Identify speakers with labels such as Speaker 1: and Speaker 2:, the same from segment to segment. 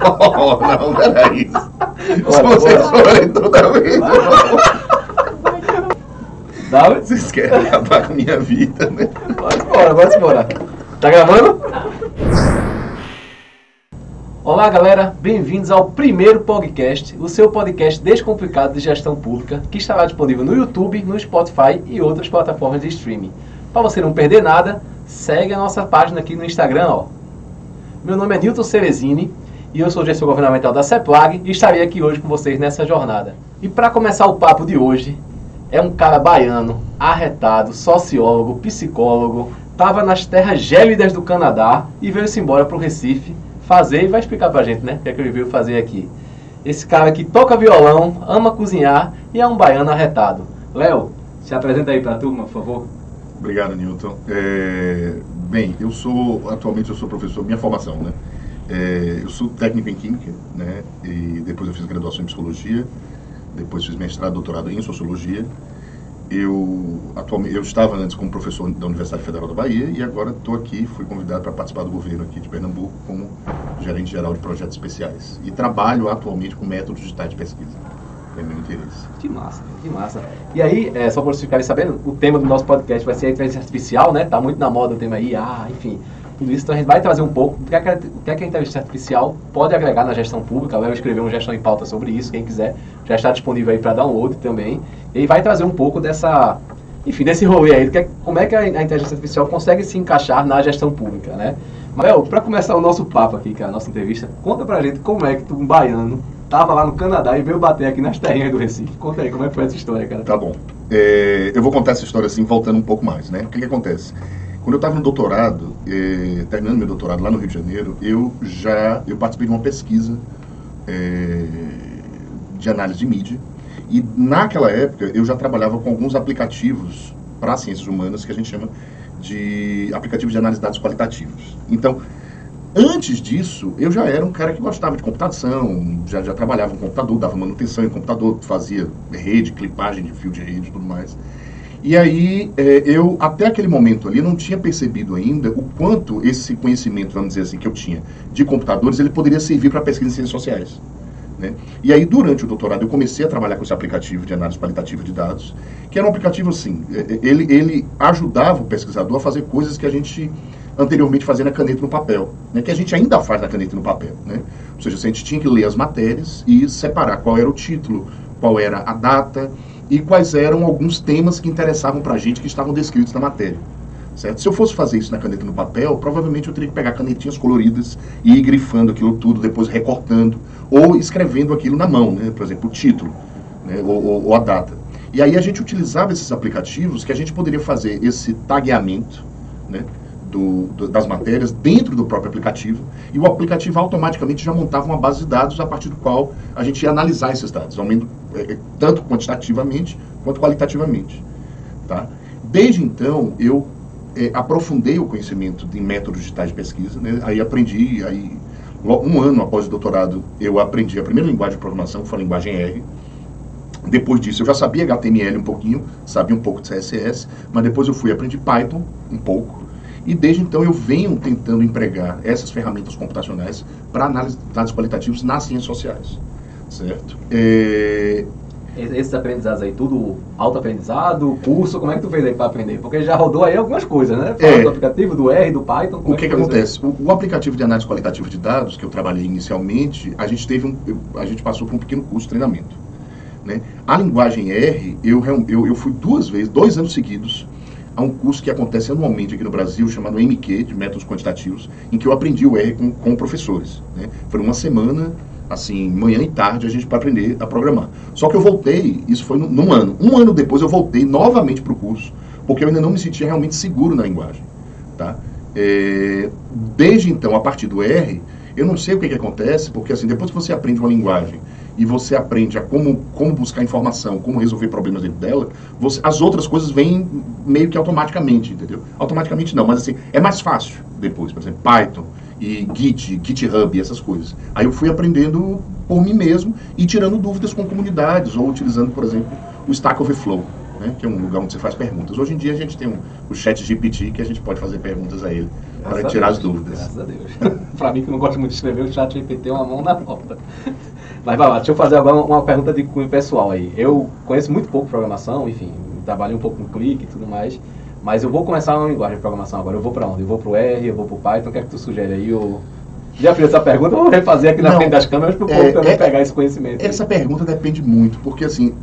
Speaker 1: não, peraí. Se vocês forem vez.
Speaker 2: Dá,
Speaker 1: Vocês querem acabar com a minha vida, né?
Speaker 2: Bora embora, bora embora. Tá gravando? Olá galera, bem-vindos ao primeiro podcast, o seu podcast descomplicado de gestão pública, que estará disponível no YouTube, no Spotify e outras plataformas de streaming. Para você não perder nada, segue a nossa página aqui no Instagram, ó. Meu nome é Newton Cerezini e eu sou gestor governamental da CEPLAG e estarei aqui hoje com vocês nessa jornada. E para começar o papo de hoje, é um cara baiano, arretado, sociólogo, psicólogo, estava nas terras gélidas do Canadá e veio-se embora para o Recife fazer e vai explicar pra gente, né? O que é que ele veio fazer aqui. Esse cara que toca violão, ama cozinhar e é um baiano arretado. Léo, se apresenta aí pra turma, por favor.
Speaker 1: Obrigado, Newton. É, bem, eu sou, atualmente eu sou professor, minha formação, né? É, eu sou técnico em Química, né? E depois eu fiz graduação em Psicologia, depois fiz mestrado, doutorado em Sociologia. Eu, atualmente, eu estava antes como professor da Universidade Federal da Bahia e agora estou aqui, fui convidado para participar do governo aqui de Pernambuco como gerente geral de projetos especiais. E trabalho atualmente com métodos digitais de pesquisa. É meu interesse.
Speaker 2: Que massa, que massa. E aí, é, só para vocês ficarem sabendo, o tema do nosso podcast vai ser a inteligência artificial, né? Tá muito na moda o tema aí, ah, enfim. Tudo isso, então a gente vai trazer um pouco do que, é que, a- é que a inteligência artificial pode agregar na gestão pública. Eu escrever uma gestão em pauta sobre isso, quem quiser, já está disponível aí para download também. E vai trazer um pouco dessa, enfim, desse rolê aí, que é- como é que a, inteligência artificial consegue se encaixar na gestão pública, né? Léo, para começar o nosso papo aqui, é a nossa entrevista, conta pra gente como é que tu, um baiano, tava lá no Canadá e veio bater aqui nas terrinhas do Recife. Conta aí como é que foi essa história, cara.
Speaker 1: Tá bom. É, eu vou contar essa história assim, voltando um pouco mais, né? O que, que acontece? Quando eu estava no doutorado, eh, terminando meu doutorado lá no Rio de Janeiro, eu já eu participei de uma pesquisa eh, de análise de mídia. E naquela época eu já trabalhava com alguns aplicativos para ciências humanas que a gente chama de aplicativos de análise de dados qualitativos. Então, Antes disso, eu já era um cara que gostava de computação, já, já trabalhava com computador, dava manutenção em computador, fazia rede, clipagem de fio de rede e tudo mais. E aí, é, eu, até aquele momento ali, não tinha percebido ainda o quanto esse conhecimento, vamos dizer assim, que eu tinha de computadores, ele poderia servir para pesquisa em ciências sociais. Né? E aí, durante o doutorado, eu comecei a trabalhar com esse aplicativo de análise qualitativa de dados, que era um aplicativo assim, é, é, ele, ele ajudava o pesquisador a fazer coisas que a gente anteriormente fazia na caneta no papel, né? que a gente ainda faz na caneta no papel. Né? Ou seja, a gente tinha que ler as matérias e separar qual era o título, qual era a data e quais eram alguns temas que interessavam para a gente que estavam descritos na matéria. Certo? Se eu fosse fazer isso na caneta no papel, provavelmente eu teria que pegar canetinhas coloridas e ir grifando aquilo tudo, depois recortando, ou escrevendo aquilo na mão, né? por exemplo, o título né? ou, ou, ou a data. E aí a gente utilizava esses aplicativos que a gente poderia fazer esse tagueamento né? Do, do, das matérias dentro do próprio aplicativo, e o aplicativo automaticamente já montava uma base de dados a partir do qual a gente ia analisar esses dados, aumento, é, tanto quantitativamente quanto qualitativamente. Tá? Desde então, eu é, aprofundei o conhecimento de métodos digitais de pesquisa, né? aí aprendi, aí, um ano após o doutorado, eu aprendi a primeira linguagem de programação, que foi a linguagem R. Depois disso, eu já sabia HTML um pouquinho, sabia um pouco de CSS, mas depois eu fui aprender Python um pouco. E desde então eu venho tentando empregar essas ferramentas computacionais para análise de dados qualitativos nas ciências sociais. Certo? É,
Speaker 2: Esses aprendizados aí, tudo autoaprendizado, curso, como é que tu fez aí para aprender? Porque já rodou aí algumas coisas, né? Fala
Speaker 1: É.
Speaker 2: do aplicativo, do R, do Python.
Speaker 1: O que,
Speaker 2: é
Speaker 1: que acontece? O, o aplicativo de análise qualitativa de dados que eu trabalhei inicialmente, a gente teve um, a gente passou por um pequeno curso de treinamento. Né? A linguagem R, eu, eu, eu fui duas vezes, dois anos seguidos, a um curso que acontece anualmente aqui no Brasil, chamado MQ, de Métodos Quantitativos, em que eu aprendi o R com, com professores. Né? Foi uma semana, assim, manhã e tarde, a gente para aprender a programar. Só que eu voltei, isso foi num, num ano. Um ano depois eu voltei novamente para o curso, porque eu ainda não me sentia realmente seguro na linguagem. Tá? É, desde então, a partir do R, eu não sei o que, que acontece, porque assim, depois que você aprende uma linguagem e você aprende a como, como buscar informação, como resolver problemas dentro dela, você- as outras coisas vêm meio que automaticamente, entendeu? Automaticamente não, mas assim, é mais fácil depois, por exemplo, Python e Git, GitHub e essas coisas. Aí eu fui aprendendo por mim mesmo e tirando dúvidas com comunidades, ou utilizando, por exemplo, o Stack Overflow, né, que é um lugar onde você faz perguntas. Hoje em dia a gente tem um, o chat GPT que a gente pode fazer perguntas a ele para tirar Deus, as dúvidas.
Speaker 2: Graças a Deus. para mim que não gosto muito de escrever, o chat GPT é uma mão na porta. Mas vai lá, deixa eu fazer agora uma pergunta de cunho pessoal aí. Eu conheço muito pouco programação, enfim, trabalhei um pouco com clique e tudo mais. Mas eu vou começar uma linguagem de programação agora. Eu vou para onde? Eu vou para o R, eu vou para o Python. O que é que tu sugere aí? Eu... Já fiz essa pergunta, vou refazer aqui na Não, frente das câmeras para o povo é, também é, pegar esse conhecimento.
Speaker 1: Essa aí. pergunta depende muito, porque assim.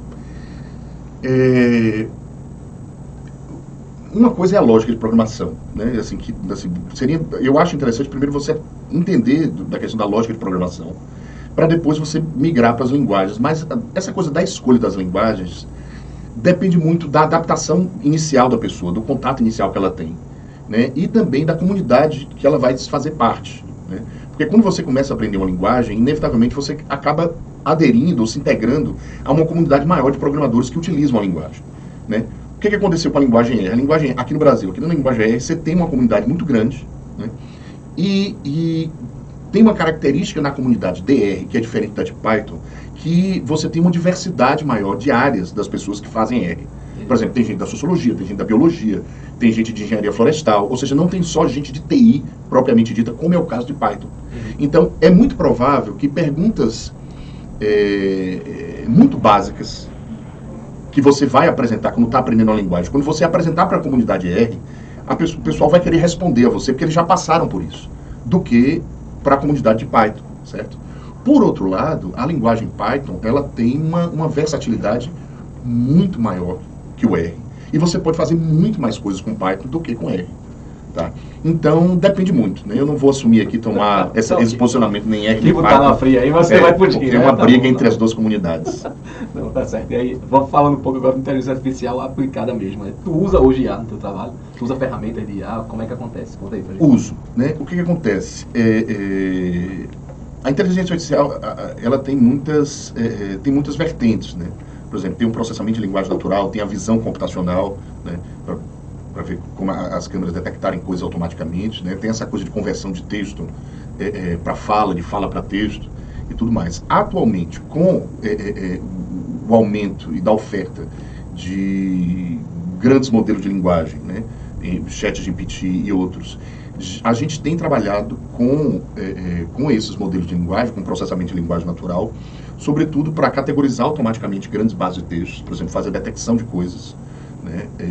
Speaker 1: É, uma coisa é a lógica de programação, né? Assim, que, assim, seria, eu acho interessante primeiro você entender da questão da lógica de programação, para depois você migrar para as linguagens. Mas essa coisa da escolha das linguagens depende muito da adaptação inicial da pessoa, do contato inicial que ela tem, né? E também da comunidade que ela vai fazer parte, né? Porque quando você começa a aprender uma linguagem, inevitavelmente você acaba aderindo ou se integrando a uma comunidade maior de programadores que utilizam a linguagem, né? O que, que aconteceu com a linguagem R? A linguagem aqui no Brasil, aqui na linguagem R, você tem uma comunidade muito grande, né? E, e tem uma característica na comunidade DR, que é diferente da de Python, que você tem uma diversidade maior de áreas das pessoas que fazem R. Por exemplo, tem gente da sociologia, tem gente da biologia, tem gente de engenharia florestal, ou seja, não tem só gente de TI propriamente dita, como é o caso de Python. Uhum. Então, é muito provável que perguntas é, muito básicas que você vai apresentar quando está aprendendo a linguagem, quando você apresentar para a comunidade R, a pessoa, o pessoal vai querer responder a você, porque eles já passaram por isso, do que para a comunidade de Python, certo? Por outro lado, a linguagem Python ela tem uma, uma versatilidade muito maior que o R. E você pode fazer muito mais coisas com Python do que com R. Tá? Então, depende muito. Né? Eu não vou assumir aqui tomar essa, esse posicionamento nem R nem
Speaker 2: Python. na fria aí você é, vai poder.
Speaker 1: É uma né? briga tá entre as duas comunidades.
Speaker 2: não, tá certo. E aí, vamos falando um pouco agora de inteligência artificial aplicada mesmo. Né? Tu usa hoje IA no teu trabalho? Tu usa ferramentas de IA? Como é que acontece?
Speaker 1: Conta aí pra gente. Uso. Né? O que, que acontece? É, é a inteligência artificial, ela tem muitas, é, é, tem muitas vertentes, né? Por exemplo, tem um processamento de linguagem natural, tem a visão computacional, né? Para ver como as câmeras detectarem coisas automaticamente, né? Tem essa coisa de conversão de texto é, é, para fala, de fala para texto e tudo mais. Atualmente, com é, é, o aumento e da oferta de grandes modelos de linguagem, né? Chat GPT e outros, a gente tem trabalhado com, é, é, com esses modelos de linguagem, com processamento de linguagem natural, sobretudo para categorizar automaticamente grandes bases de textos, por exemplo, fazer detecção de coisas. Né? É,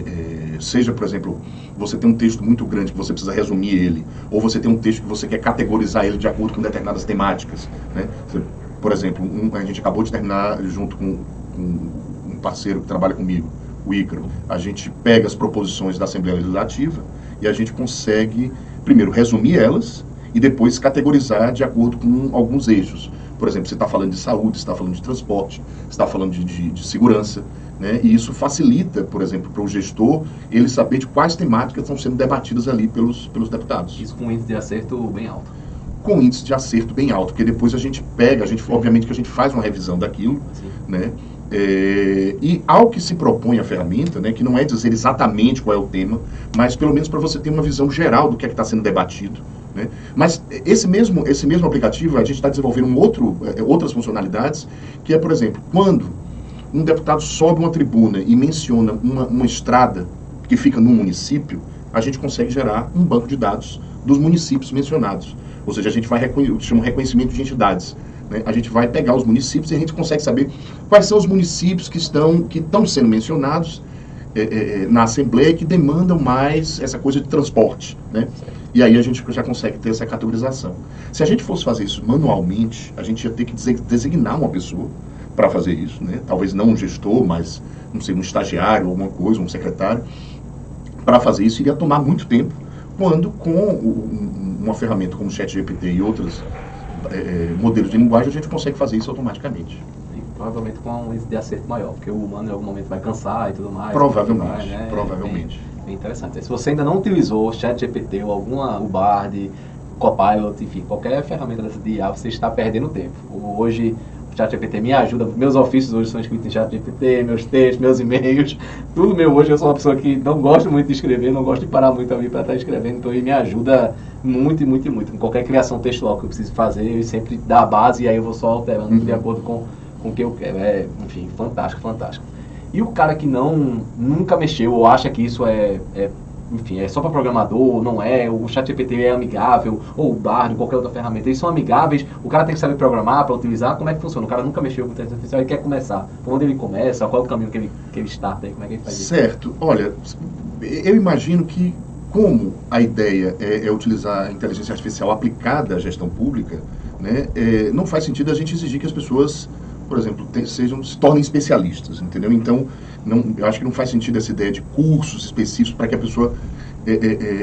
Speaker 1: é, seja, por exemplo, você tem um texto muito grande que você precisa resumir ele, ou você tem um texto que você quer categorizar ele de acordo com determinadas temáticas. Né? Você, por exemplo, um, a gente acabou de terminar junto com, com um parceiro que trabalha comigo, o Ícaro. A gente pega as proposições da Assembleia Legislativa e a gente consegue primeiro, resumir elas e depois categorizar de acordo com alguns eixos. Por exemplo, você está falando de saúde, está falando de transporte, está falando de, de, de segurança, né? E isso facilita, por exemplo, para o gestor ele saber de quais temáticas estão sendo debatidas ali pelos, pelos deputados.
Speaker 2: Isso com índice de acerto bem alto.
Speaker 1: Com índice de acerto bem alto, porque depois a gente pega, a gente, obviamente que a gente faz uma revisão daquilo, Sim. né? É, e ao que se propõe a ferramenta, né, que não é dizer exatamente qual é o tema, mas pelo menos para você ter uma visão geral do que é está sendo debatido. Né? Mas esse mesmo, esse mesmo aplicativo, a gente está desenvolvendo um outro, é, outras funcionalidades, que é, por exemplo, quando um deputado sobe uma tribuna e menciona uma, uma estrada que fica num município, a gente consegue gerar um banco de dados dos municípios mencionados. Ou seja, a gente vai chama reconhecimento de entidades. Né? A gente vai pegar os municípios e a gente consegue saber quais são os municípios que estão, que estão sendo mencionados é, é, na Assembleia que demandam mais essa coisa de transporte. Né? E aí a gente já consegue ter essa categorização. Se a gente fosse fazer isso manualmente, a gente ia ter que designar uma pessoa para fazer isso. Né? Talvez não um gestor, mas não sei, um estagiário, alguma coisa, um secretário. Para fazer isso iria tomar muito tempo, quando com uma ferramenta como o ChatGPT e outras é, é, modelos de linguagem, a gente consegue fazer isso automaticamente.
Speaker 2: Provavelmente com um índice de acerto maior, porque o humano em algum momento vai cansar e tudo mais.
Speaker 1: Provavelmente, né? provavelmente.
Speaker 2: É bem, bem, interessante. Se você ainda não utilizou o ChatGPT ou alguma, o Bard, Copilot, enfim, qualquer ferramenta dessa de IA, você está perdendo tempo. Hoje ChatGPT me ajuda. Meus ofícios hoje são escritos em ChatGPT, meus textos, meus e-mails, tudo meu hoje. Eu sou uma pessoa que não gosto muito de escrever, não gosto de parar muito ali para estar escrevendo, então ele me ajuda muito, muito, muito. Com qualquer criação textual que eu preciso fazer, ele sempre dá a base e aí eu vou só alterando uhum. de acordo com, com o que eu quero. É, enfim, fantástico, fantástico. E o cara que não nunca mexeu ou acha que isso é, é enfim, é só para programador, não é, o chat GPT é amigável, ou o Bard, qualquer outra ferramenta, eles são amigáveis, o cara tem que saber programar para utilizar, como é que funciona? O cara nunca mexeu com inteligência artificial, ele quer começar. Por onde ele começa? Qual é o caminho que ele, que ele starta? Como é que ele faz
Speaker 1: isso? Certo. Olha, eu imagino que como a ideia é, é utilizar a inteligência artificial aplicada à gestão pública, né, é, não faz sentido a gente exigir que as pessoas por exemplo, te, sejam, se tornem especialistas, entendeu? Então, não, eu acho que não faz sentido essa ideia de cursos específicos para que a pessoa é, é, é,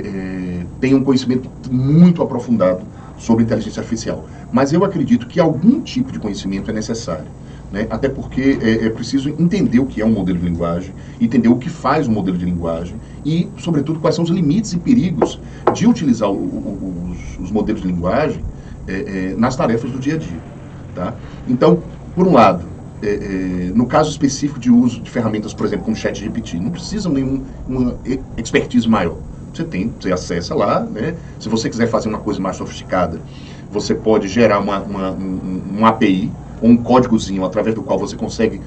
Speaker 1: é, tenha um conhecimento muito aprofundado sobre inteligência artificial. Mas eu acredito que algum tipo de conhecimento é necessário. Né? Até porque é, é, preciso entender o que é um modelo de linguagem, entender o que faz um modelo de linguagem e, sobretudo, quais são os limites e perigos de utilizar o, o, os, os, modelos de linguagem é, nas tarefas do dia a dia. Tá? Então, por um lado, é, é, no caso específico de uso de ferramentas, por exemplo, como ChatGPT, não precisa nenhuma expertise maior. Você tem, você acessa lá, né? Se você quiser fazer uma coisa mais sofisticada, você pode gerar uma, uma, um, um API ou um códigozinho através do qual você consegue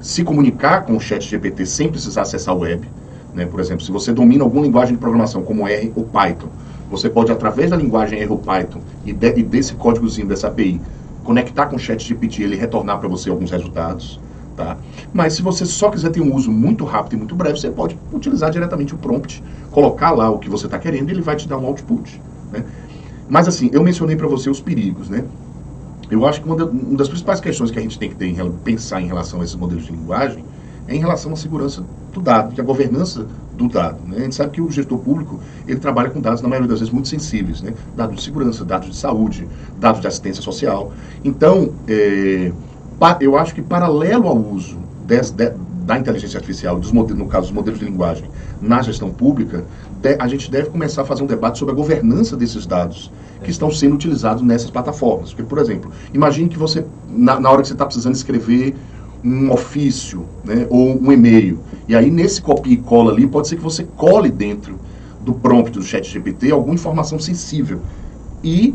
Speaker 1: se comunicar com o ChatGPT sem precisar acessar a web. Né? Por exemplo, se você domina alguma linguagem de programação, como R ou Python, você pode, através da linguagem R ou Python e, de, e desse códigozinho dessa API, conectar com o chat GPT, ele retornar para você alguns resultados. Tá? Mas se você só quiser ter um uso muito rápido e muito breve, você pode utilizar diretamente o prompt, colocar lá o que você está querendo e ele vai te dar um output. Né? Mas assim, eu mencionei para você os perigos. Né? Eu acho que uma, uma, das principais questões que a gente tem que ter em, pensar em relação a esses modelos de linguagem é em relação à segurança do dado, que a governança do dado. Né? A gente sabe que o gestor público ele trabalha com dados, na maioria das vezes, muito sensíveis. Né? Dados de segurança, dados de saúde, dados de assistência social. Então, é, eu acho que paralelo ao uso des, de, da inteligência artificial, dos modelos, no caso, dos modelos de linguagem, na gestão pública, de, a gente deve começar a fazer um debate sobre a governança desses dados que estão sendo utilizados nessas plataformas. Porque, por exemplo, imagine que você, na, na hora que você está precisando escrever um ofício né, ou um e-mail. E aí, nesse copia e cola ali, pode ser que você cole dentro do prompt do chat GPT alguma informação sensível. E,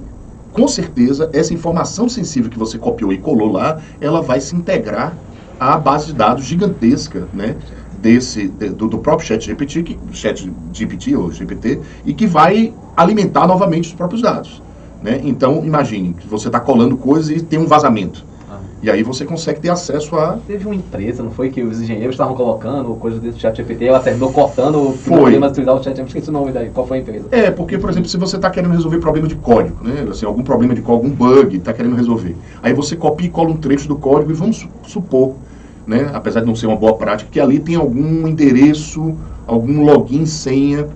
Speaker 1: com certeza, essa informação sensível que você copiou e colou lá, ela vai se integrar à base de dados gigantesca, né? Desse, do, do próprio chat GPT, que, chat GPT ou GPT, e que vai alimentar novamente os próprios dados. Né? Então, imagine que você está colando coisas e tem um vazamento. E aí você consegue ter acesso a.
Speaker 2: Teve uma empresa, não foi que os engenheiros estavam colocando coisa dentro do chat GPT, ela terminou cortando
Speaker 1: foi. problemas
Speaker 2: de utilizar o chat GPT, esqueci o nome daí, qual foi a empresa?
Speaker 1: É, porque, por exemplo, se você está querendo resolver problema de código, né? Assim, algum problema de código, algum bug, está querendo resolver. Aí você copia e cola um trecho do código e vamos supor, né? Apesar de não ser uma boa prática, que ali tem algum endereço, algum login, senha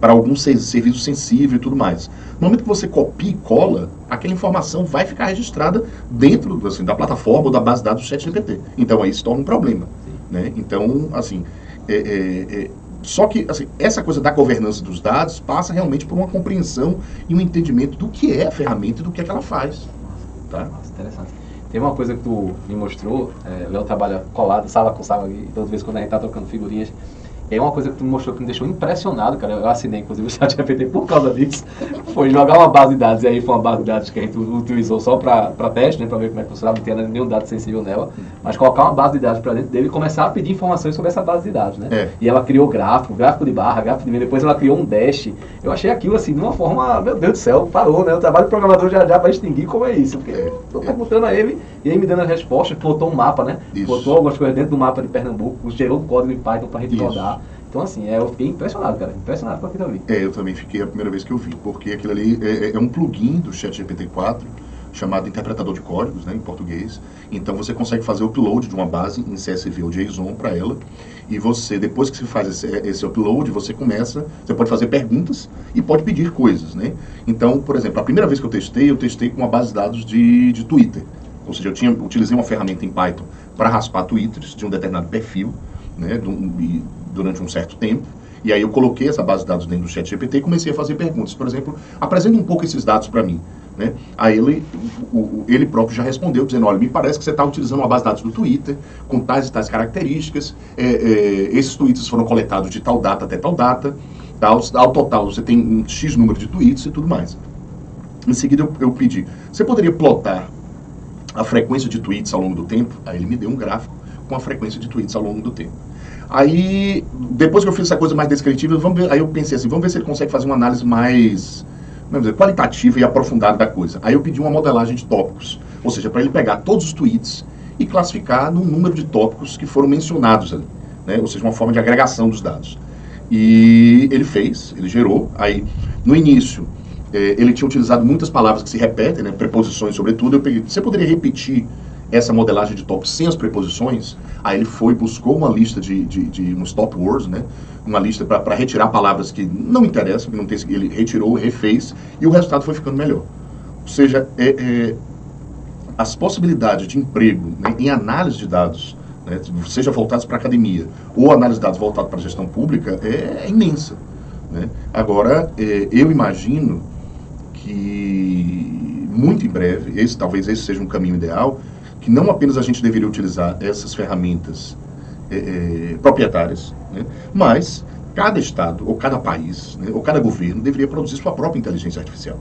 Speaker 1: para algum serviço sensível e tudo mais. No momento que você copia e cola, aquela informação vai ficar registrada dentro assim, da plataforma ou da base de dados do ChatGPT. Então aí se torna um problema. Né? Então, assim, é, é, é, só que assim, essa coisa da governança dos dados passa realmente por uma compreensão e um entendimento do que é a ferramenta e do que é que ela faz. Tá?
Speaker 2: Nossa, interessante. Tem uma coisa que tu me mostrou, é, Léo trabalha colado, sala com sala, e todas as vezes quando a gente está trocando figurinhas, é uma coisa que tu me mostrou que me deixou impressionado, cara. Eu assinei, inclusive, o chat GPT por causa disso. Foi jogar uma base de dados, e aí foi uma base de dados que a gente utilizou só para teste, né? Para ver como é que funcionava, não tinha nenhum dado sensível nela. Mas colocar uma base de dados para dentro dele e começar a pedir informações sobre essa base de dados, né? É. E ela criou gráfico, gráfico de barra, gráfico de meio, depois ela criou um dash. Eu achei aquilo, assim, de uma forma, meu Deus do céu, parou, né? O trabalho do programador já, já vai extinguir como é isso. Porque é. tô perguntando a ele, e aí me dando as respostas, botou um mapa, né? Isso. Botou algumas coisas dentro do mapa de Pernambuco, gerou um código em Python para a gente rodar. Então, assim, é, eu fiquei impressionado, cara. Impressionado com aquilo ali.
Speaker 1: É, eu também fiquei a primeira vez que eu vi, porque aquilo ali é, é, é um plugin do ChatGPT 4 chamado interpretador de códigos, né, em português. Então você consegue fazer o upload de uma base em CSV ou JSON para ela. E você, depois que você faz esse, esse, upload, você começa, você pode fazer perguntas e pode pedir coisas, né? Então, por exemplo, a primeira vez que eu testei, eu testei com uma base de dados de, de Twitter. Ou seja, eu tinha, utilizei uma ferramenta em Python para raspar twitters de um determinado perfil, né, do, e, durante um certo tempo. E aí eu coloquei essa base de dados dentro do chat GPT e comecei a fazer perguntas. Por exemplo, apresenta um pouco esses dados para mim. Né? Aí ele, o, ele próprio já respondeu, dizendo, olha, me parece que você está utilizando uma base de dados do Twitter, com tais e tais características, é, é, esses tweets foram coletados de tal data até tal data, tal, ao total você tem um X número de tweets e tudo mais. Em seguida eu, eu pedi, você poderia plotar a frequência de tweets ao longo do tempo? Aí ele me deu um gráfico com a frequência de tweets ao longo do tempo. Aí, depois que eu fiz essa coisa mais descritiva, vamos ver, aí eu pensei assim, vamos ver se ele consegue fazer uma análise mais dizer, qualitativa e aprofundada da coisa. Aí eu pedi uma modelagem de tópicos, ou seja, para ele pegar todos os tweets e classificar no número de tópicos que foram mencionados ali, né? ou seja, uma forma de agregação dos dados. E ele fez, ele gerou, aí no início é, ele tinha utilizado muitas palavras que se repetem, né, preposições sobretudo, eu peguei, você poderia repetir essa modelagem de tópicos sem as preposições? Aí ele foi, buscou uma lista de, de, de uns top words, né, uma lista para retirar palavras que não interessam, que não tem, ele retirou, refez, e o resultado foi ficando melhor. Ou seja, é, é, as possibilidades de emprego né, em análise de dados, né, seja voltados para academia ou análise de dados voltados para gestão pública, é, é imensa. Né? Agora, é, eu imagino que muito em breve, esse talvez esse seja um caminho ideal, que não apenas a gente deveria utilizar essas ferramentas é, é, proprietárias, né? mas cada estado, ou cada país, né, ou cada governo deveria produzir sua própria inteligência artificial.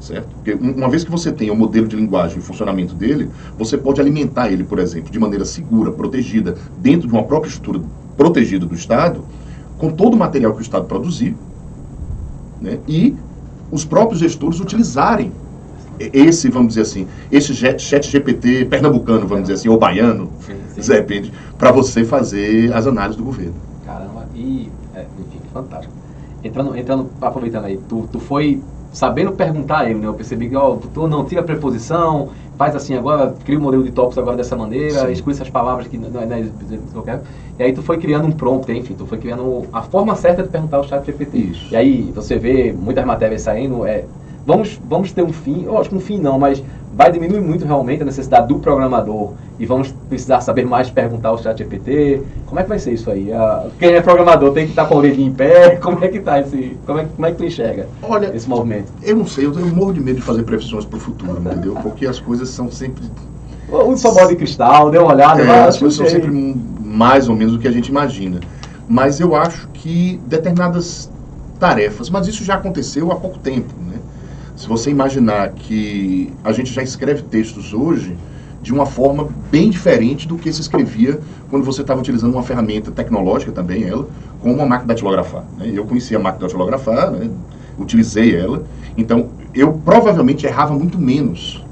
Speaker 1: Certo? Porque uma vez que você tem o modelo de linguagem e funcionamento dele, você pode alimentar ele, por exemplo, de maneira segura, protegida, dentro de uma própria estrutura protegida do Estado, com todo o material que o Estado produzir, né? e os próprios gestores utilizarem esse, vamos dizer assim, esse chat GPT pernambucano, vamos dizer assim, ou baiano, depende, para você fazer as análises do governo.
Speaker 2: Caramba, e, é, enfim, fantástico. Entrando, entrando, aproveitando aí, tu, tu foi sabendo perguntar a ele, né? Eu percebi que, ó, tu não tira preposição, faz assim agora, cria o um modelo de tópicos agora dessa maneira, exclui essas palavras que não, é né, eu quero. E aí tu foi criando um prompt, enfim, tu foi criando a forma certa de perguntar ao chat GPT. Isso. E aí você vê muitas matérias saindo, é, vamos, vamos ter um fim, eu acho que um fim não, mas vai diminuir muito realmente a necessidade do programador e vamos precisar saber mais perguntar ao chat GPT. Como é que vai ser isso aí? quem é programador tem que estar com a orelha em pé? Como é que está esse. Como é, como é que tu enxerga Olha, esse movimento?
Speaker 1: Eu não sei, eu, eu morro de medo de fazer previsões para o futuro, entendeu? Porque as coisas são sempre.
Speaker 2: Sua bola de cristal, dê uma olhada.
Speaker 1: É, as coisas são sempre mais ou menos o que a gente imagina. Mas eu acho que determinadas tarefas, mas isso já aconteceu há pouco tempo? Se você imaginar que a gente já escreve textos hoje de uma forma bem diferente do que se escrevia quando você estava utilizando uma ferramenta tecnológica também, ela, como uma máquina datilografar. Né? Eu conhecia a máquina datilografar, né? utilizei ela, então eu provavelmente errava muito menos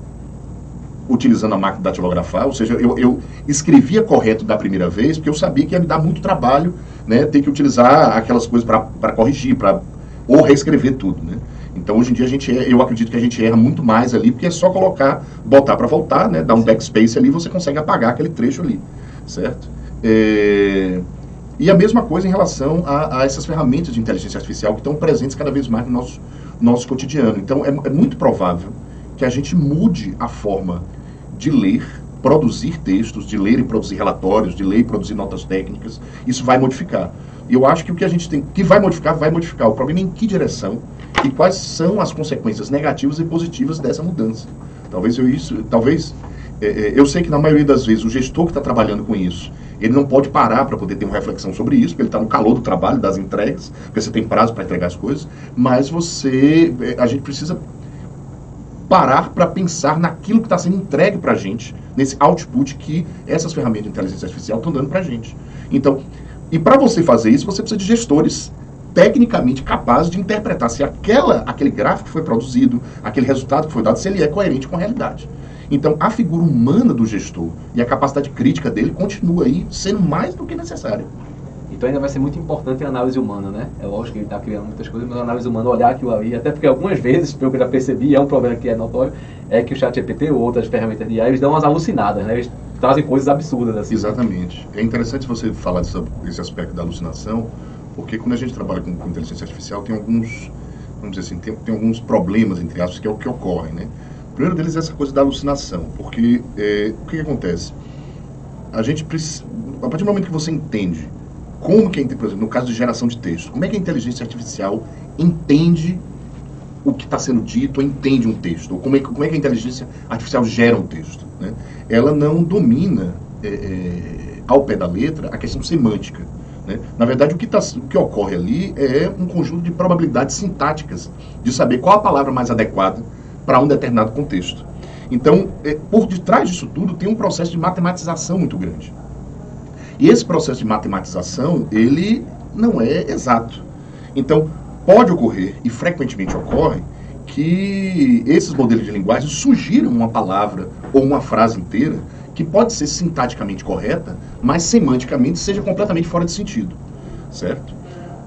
Speaker 1: utilizando a máquina datilografar, ou seja, eu, eu escrevia correto da primeira vez, porque eu sabia que ia me dar muito trabalho né, ter que utilizar aquelas coisas para corrigir, para ou reescrever tudo. Né? Então, hoje em dia, a gente, eu acredito que a gente erra muito mais ali, porque é só colocar, botar para voltar, né? Dar um backspace ali, você consegue apagar aquele trecho ali, certo? É... E a mesma coisa em relação a, a, essas ferramentas de inteligência artificial que estão presentes cada vez mais no nosso, nosso cotidiano. Então, é, é muito provável que a gente mude a forma de ler, produzir textos, de ler e produzir relatórios, de ler e produzir notas técnicas. Isso vai modificar. E eu acho que o que a gente tem que vai modificar, vai modificar. O problema é em que direção e quais são as consequências negativas e positivas dessa mudança. Talvez eu isso, talvez é, é eu sei que na maioria das vezes o gestor que está trabalhando com isso, ele não pode parar para poder ter uma reflexão sobre isso, porque ele está no calor do trabalho, das entregas, porque você tem prazo para entregar as coisas, mas você, é, a gente precisa parar para pensar naquilo que está sendo entregue para a gente, nesse output que essas ferramentas de inteligência artificial estão dando para a gente. Então, e para você fazer isso, você precisa de gestores tecnicamente capazes de interpretar se aquela, aquele gráfico que foi produzido, aquele resultado que foi dado, se ele é coerente com a realidade. Então, a figura humana do gestor e a capacidade crítica dele continua aí sendo mais do que necessária.
Speaker 2: Então ainda vai ser muito importante a análise humana, né? É lógico que ele está criando muitas coisas, mas a análise humana, olhar aquilo ali, até porque algumas vezes, pelo que eu já percebi, é um problema que é notório, é que o chat GPT ou outras ferramentas de AI, eles dão umas alucinadas, né? Eles trazem coisas absurdas assim.
Speaker 1: Exatamente. É interessante você falar desse, desse aspecto da alucinação, porque quando a gente trabalha com, com inteligência artificial, tem alguns, vamos dizer assim, tem, tem alguns problemas, entre aspas, que é o que ocorre, né? O primeiro deles é essa coisa da alucinação, porque é, o que, que, acontece? A gente precisa, a partir do momento que você entende como que, por exemplo, no caso de geração de texto, como é que a inteligência artificial entende o que está sendo dito ou entende um texto, ou como é, como é que a inteligência artificial gera um texto. Né? Ela não domina é, é, ao pé da letra a questão semântica. Né? Na verdade, o que, tá, o que ocorre ali é um conjunto de probabilidades sintáticas de saber qual a palavra mais adequada para um determinado contexto. Então, é, por detrás disso tudo, tem um processo de matematização muito grande. E esse processo de matematização, ele não é exato. Então, pode ocorrer, e frequentemente ocorre, que esses modelos de linguagem sugiram uma palavra ou uma frase inteira que pode ser sintaticamente correta, mas semanticamente seja completamente fora de sentido, certo?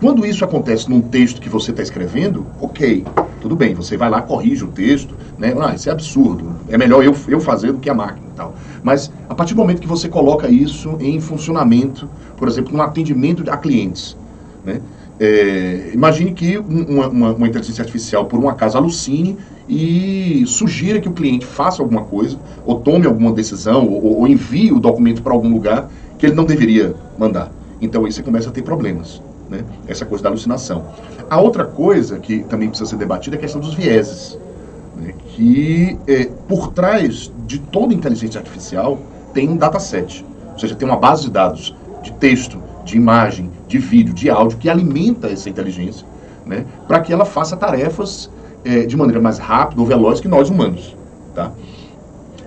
Speaker 1: Quando isso acontece num texto que você está escrevendo, ok, tudo bem, você vai lá, corrige o texto, né? Ah, isso é absurdo, é melhor eu, eu fazer do que a máquina e tal. Mas a partir do momento que você coloca isso em funcionamento, por exemplo, no atendimento a clientes, né? É, imagine que uma, uma, uma, inteligência artificial, por um acaso, alucine e sugira que o cliente faça alguma coisa, ou tome alguma decisão, ou, ou envie o documento para algum lugar que ele não deveria mandar. Então aí você começa a ter problemas né? essa coisa da alucinação. A outra coisa que também precisa ser debatida é a questão dos vieses, né? que é, por trás de toda inteligência artificial tem um dataset, ou seja, tem uma base de dados de texto, de imagem, de vídeo, de áudio que alimenta essa inteligência, né? para que ela faça tarefas é, de maneira mais rápida ou veloz que nós humanos, tá?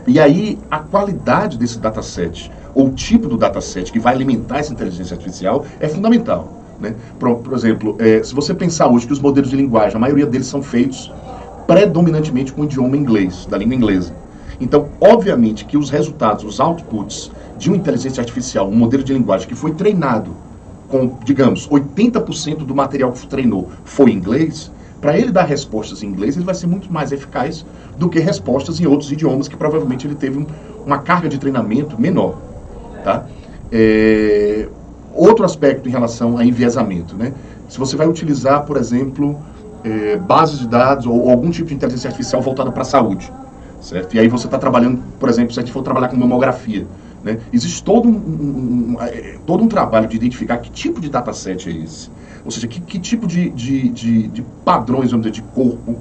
Speaker 1: E aí a qualidade desse dataset ou o tipo do dataset que vai alimentar essa inteligência artificial é fundamental. Né? Por, por exemplo, é, se você pensar hoje que os modelos de linguagem, a maioria deles são feitos predominantemente com o idioma inglês, da língua inglesa. Então, obviamente que os resultados, os outputs de uma inteligência artificial, um modelo de linguagem que foi treinado com, digamos, 80% do material que treinou foi em inglês, para ele dar respostas em inglês, ele vai ser muito mais eficaz do que respostas em outros idiomas que provavelmente ele teve um, uma carga de treinamento menor. Tá? É, outro aspecto em relação a enviesamento, né? Se você vai utilizar, por exemplo, é, bases de dados ou, ou, algum tipo de inteligência artificial voltada para a saúde, certo? E aí você está trabalhando, por exemplo, se a gente for trabalhar com mamografia, né? Existe todo um, um, um, é, todo um trabalho de identificar que tipo de dataset é esse, ou seja, que, que tipo de, de, de, de padrões, vamos dizer, de corpo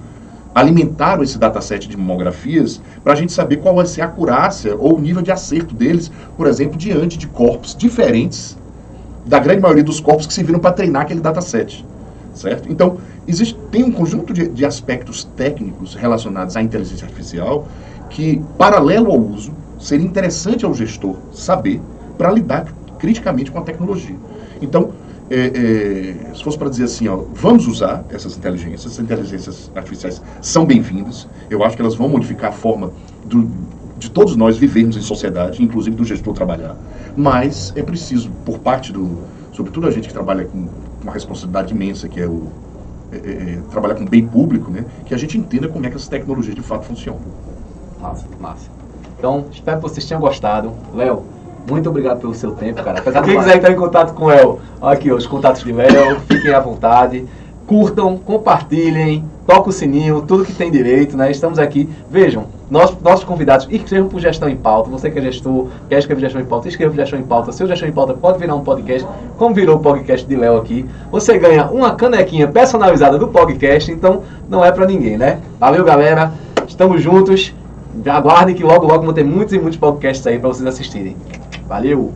Speaker 1: alimentaram esse dataset de mamografias para a gente saber qual vai ser a acurácia ou o nível de acerto deles, por exemplo, diante de corpos diferentes da grande maioria dos corpos que serviram para treinar aquele dataset. Certo? Então, existe, tem um conjunto de, de aspectos técnicos relacionados à inteligência artificial que, paralelo ao uso, seria interessante ao gestor saber para lidar criticamente com a tecnologia. Então, é, é, se fosse para dizer assim, ó, vamos usar essas inteligências, essas inteligências artificiais são bem-vindas, eu acho que elas vão modificar a forma do, de todos nós vivermos em sociedade, inclusive do gestor trabalhar. Mas é preciso, por parte do, sobretudo a gente que trabalha com uma responsabilidade imensa, que é o é, é, é, trabalhar com bem público, né, que a gente entenda como é que essas tecnologias de fato funcionam.
Speaker 2: Massa, massa. Então, espero que vocês tenham gostado. Léo, muito obrigado pelo seu tempo, cara. Apesar quem quiser entrar em contato com o Léo, aqui os contatos de Léo, fiquem à vontade curtam, compartilhem, toquem o sininho, tudo que tem direito, né? Estamos aqui. Vejam, nossos, nossos convidados escrevam por Gestão em Pauta. Você que é gestor, quer escrever Gestão em Pauta, escreva Gestão em Pauta. Seu Gestão em Pauta pode virar um podcast, como virou o podcast de Léo aqui. Você ganha uma canequinha personalizada do podcast, então não é para ninguém, né? Valeu, galera. Estamos juntos. Aguardem que logo, logo vão ter muitos e muitos podcasts aí para vocês assistirem. Valeu!